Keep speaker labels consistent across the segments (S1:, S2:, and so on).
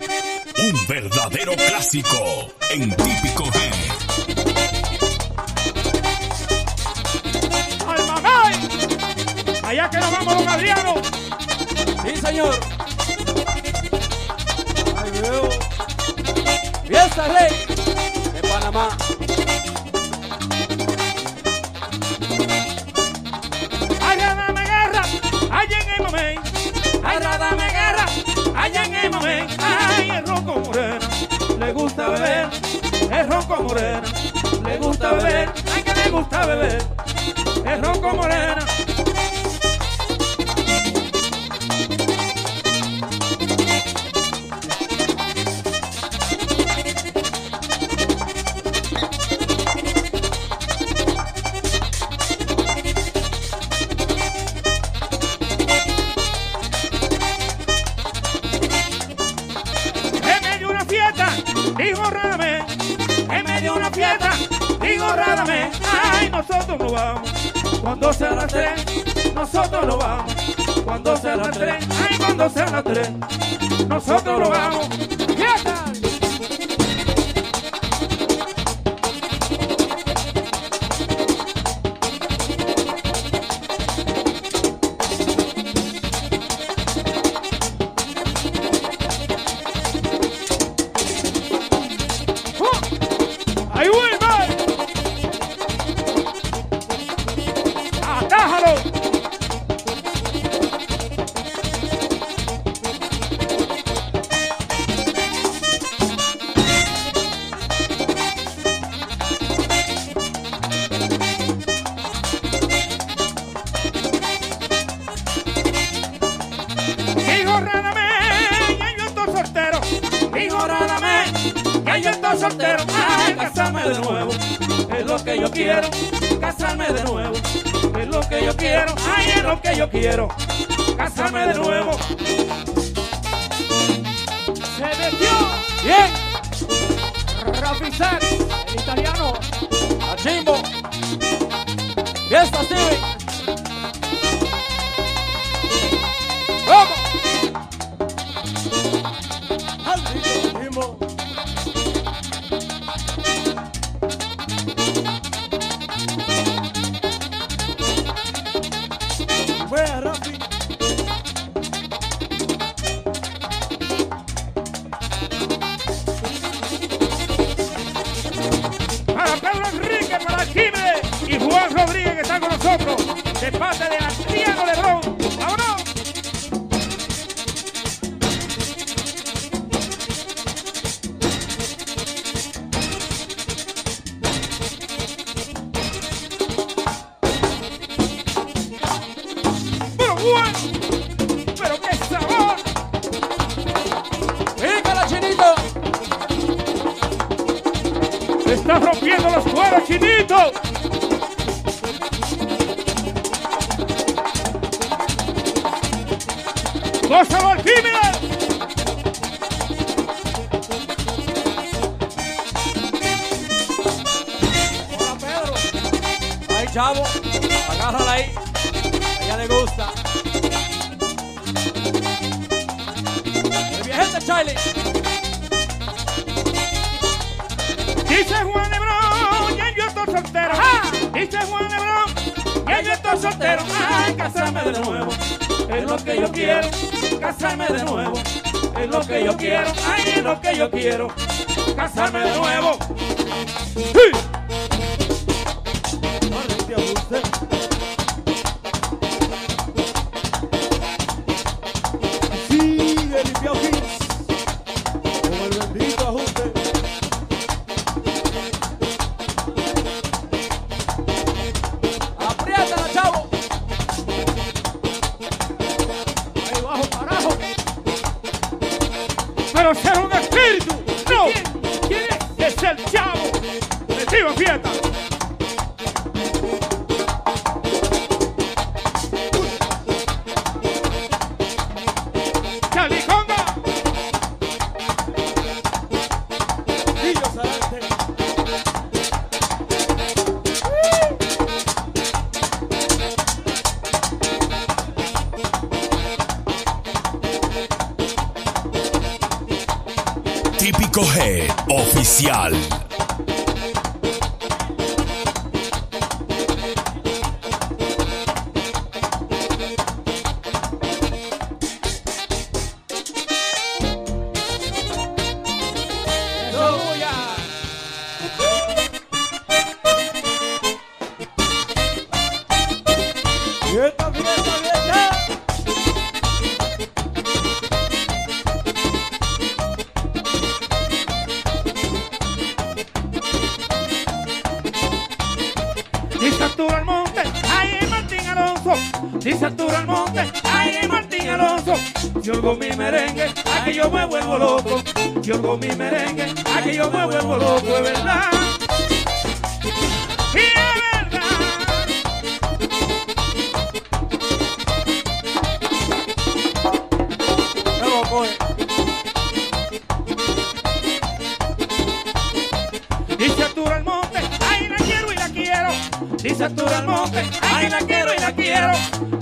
S1: Un verdadero clásico en típico G.
S2: ¡Al mamay! Allá que nos vamos, don Adriano.
S3: Sí, señor. Ay, veo. Fiesta Rey de Panamá.
S2: Allá dame guerra, allá en el momento. Allá dame morena, le gusta beber. Ay, que le gusta beber. El ronco morena. Nosotros no vamos. Se está rompiendo los cueros, chinito. ¡Gózalo al Jiménez!
S3: Hola, Pedro. Ay, chavo. Agárrala ahí. A ella le gusta. El viajete, Charlie.
S2: Dice Juan Lebrón, ya yo estoy soltero. Dice Juan Lebrón, ya yo estoy soltero. Ay, casarme de nuevo. Es lo que yo quiero. Casarme de nuevo. Es lo que yo quiero. Ay, es lo que yo quiero. Casarme de nuevo. ¡Sí!
S1: 5G oficial.
S2: Dice Arturo Almonte, ay es Martín Alonso. Dice Arturo Almonte, ay es Martín Alonso. Si oigo mi merengue, a que yo me vuelvo loco. Si oigo mi merengue, a que yo me vuelvo loco, es verdad. Ay la quiero y la quiero.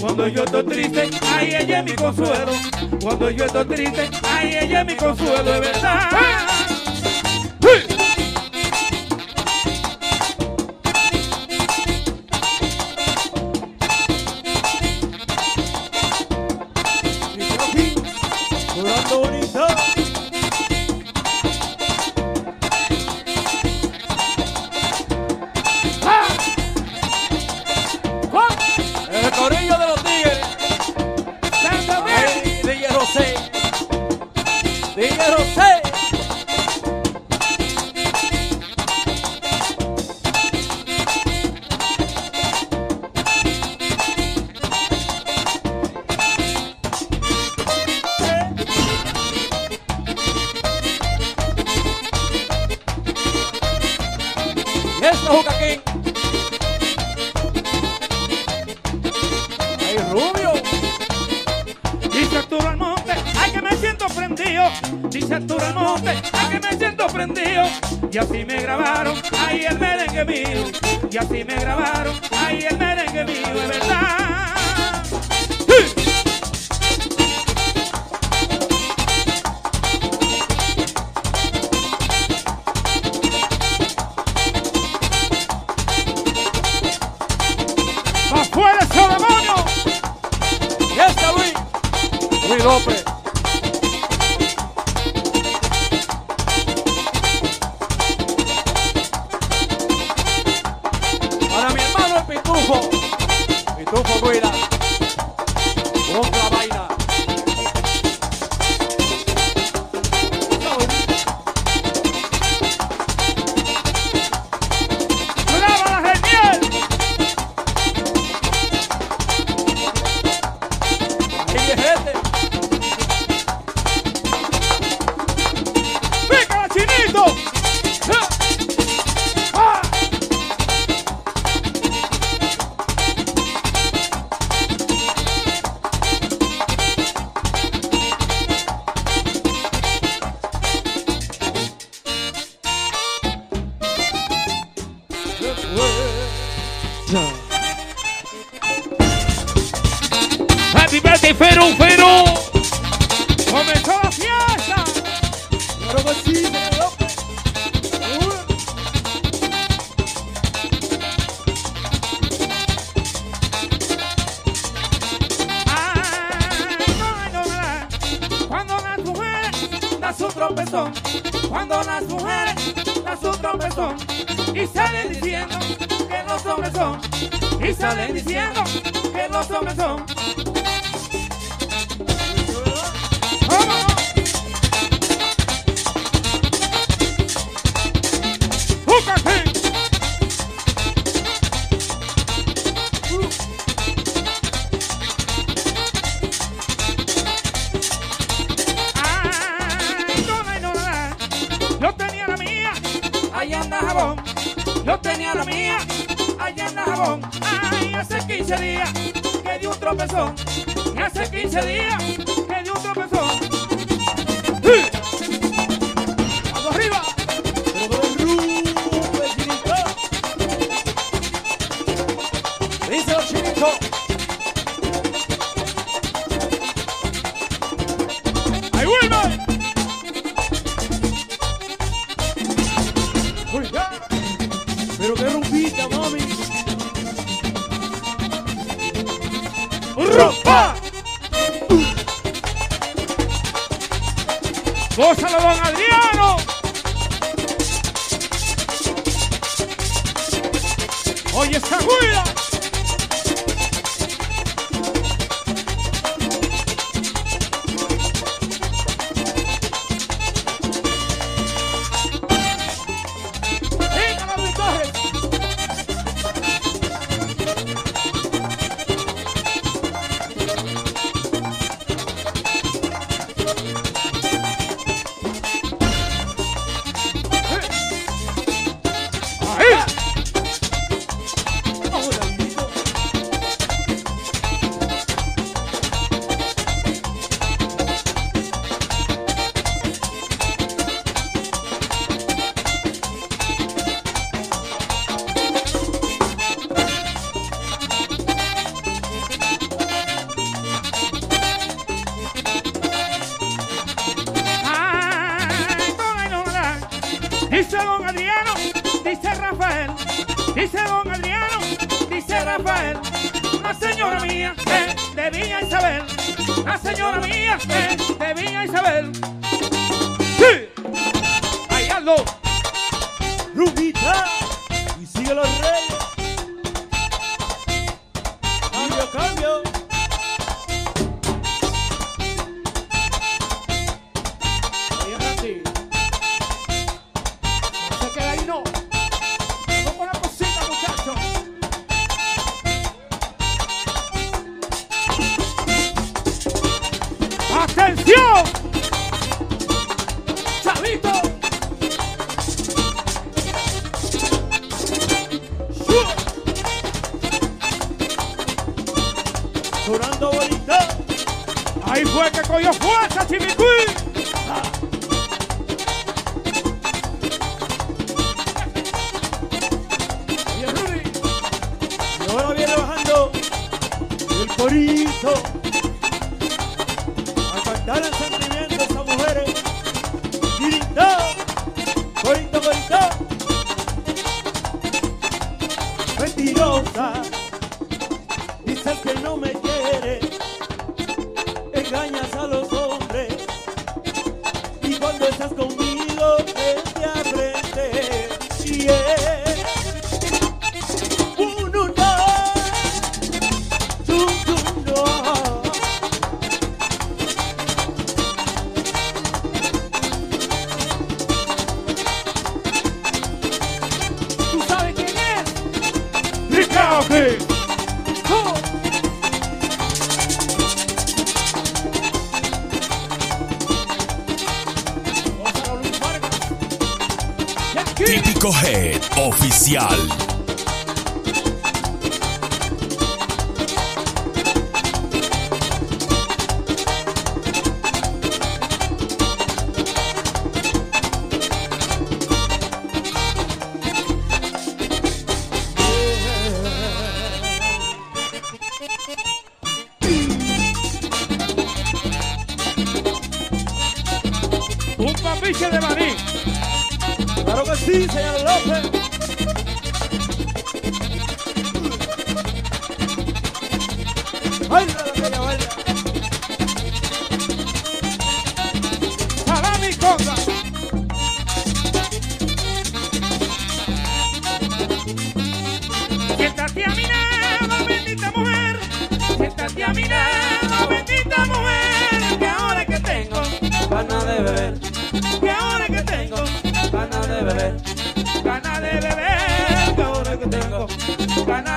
S2: Cuando yo estoy triste, ay ella es mi consuelo. Cuando yo estoy triste, ay ella es mi consuelo, es verdad. Dice Arturo Almonte, ay que me siento prendido. Y así me grabaron, ay el merengue mío. Y así me grabaron, ay el merengue mío, es verdad. Cuando las mujeres dan su tropezón, y salen diciendo que los hombres son, y salen diciendo que los hombres son. Ay, hace 15 días que di un tropezón. Hace 15 días que di un tropezón. ¡Sí!
S3: Dice
S2: don Adriano, dice Rafael, dice don Adriano, dice Rafael, la señora mía es de Villa Isabel, la señora mía es de Villa Isabel. ¡Sí!
S4: afiche de
S2: Maní.
S4: Claro que sí, señor López.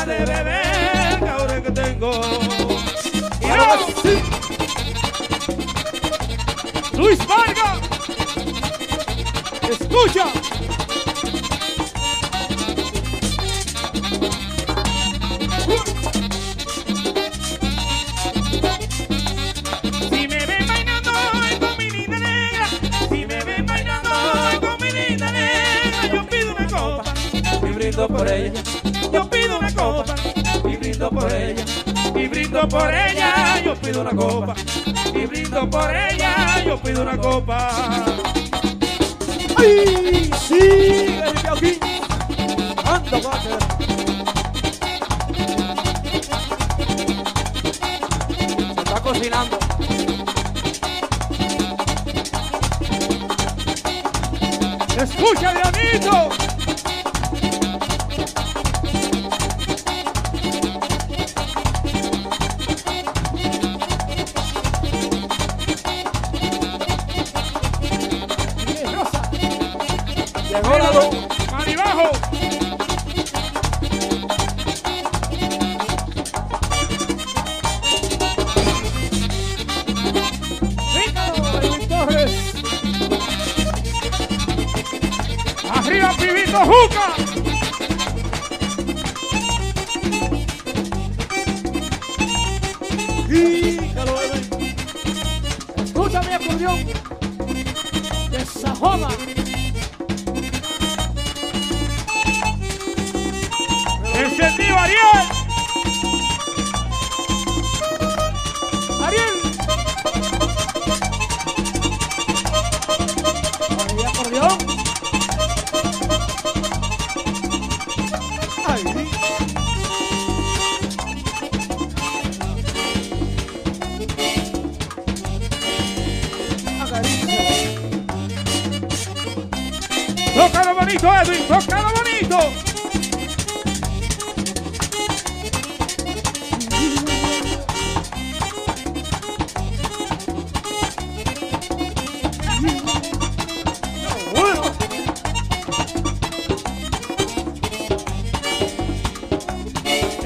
S3: De
S2: bebé, ahora que tengo, ¡Luis Vargas! ¡Escucha! Si me ve bailando con mi linda negra, si me ve bailando con mi linda negra, yo pido una copa
S3: y brindo por ella. y brindo por ella,
S2: yo pido una copa, y brindo por ella, yo pido una copa.
S4: ¡Ay! ¡Sí! aquí! ¡Anda,
S3: Se está cocinando.
S2: ¡Escucha, Leonito!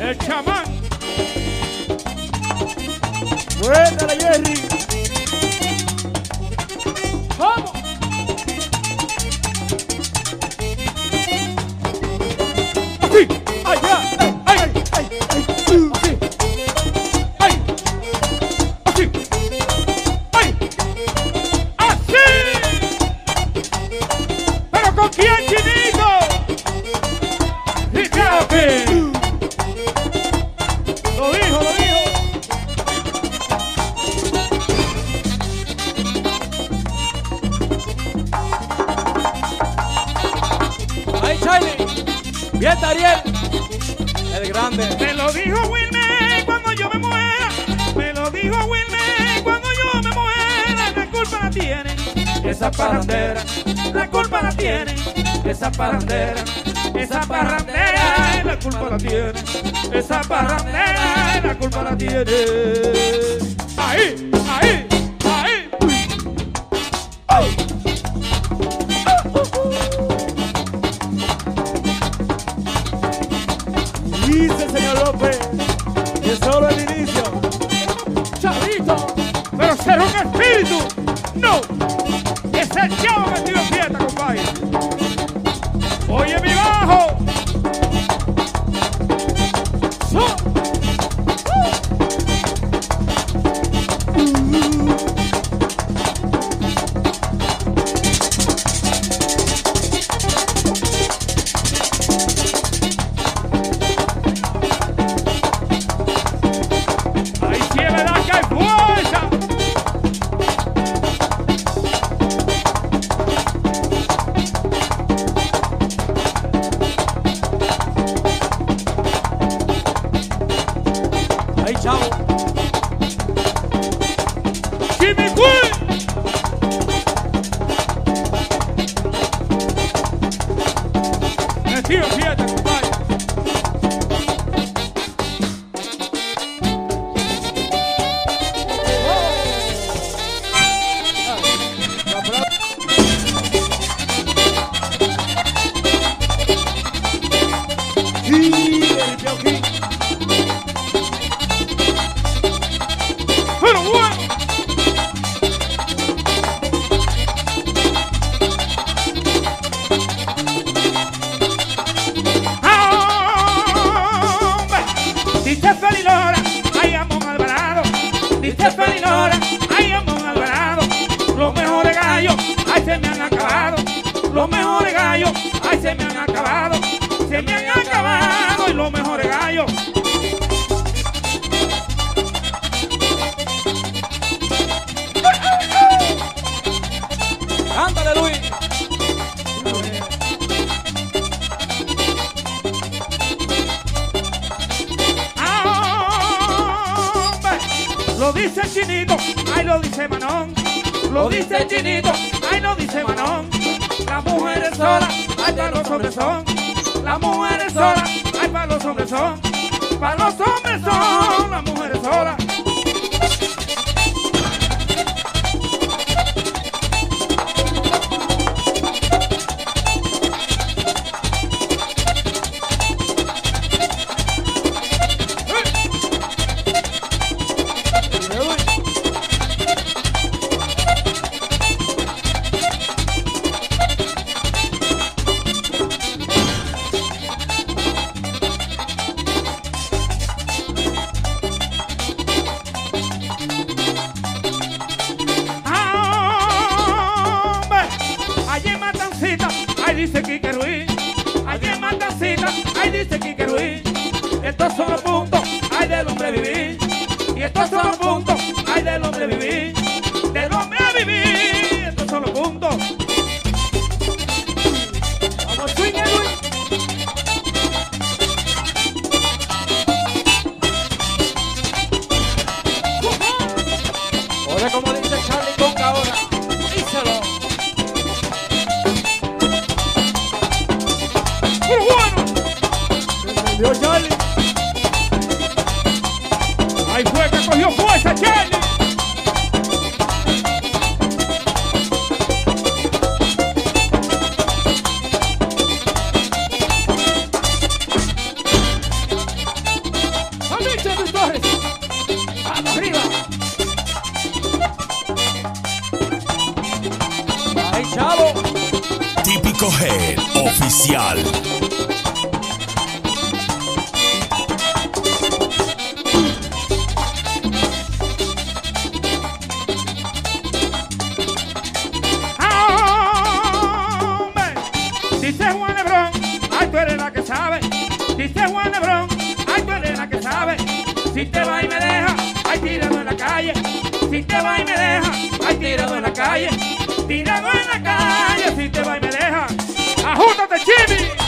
S2: El chamán. Buena, la Jerry. lo dijo Wilmer cuando yo me muera. Me lo dijo Wilmer cuando yo me muera. La culpa la tienen esa parrandera. La culpa la tienen esa parrandera. Esa parrandera, la culpa la tiene. Esa parrandera, la culpa la tiene. Ahí, ahí, ahí. Oh. Un ¡No! ¡Es el diablo chinito, ay lo dice Manón. Lo dice chinito, ay lo dice Manón. Las mujeres solas, ay para los hombres son. Las mujeres solas, ay para los hombres son. Para los hombres son, las mujeres solas. Brasil, força, Jenny! si te va y me deja, ay tirado en la calle, tirado en la calle, si te va y me deja,
S3: ajútate
S2: Jimmy.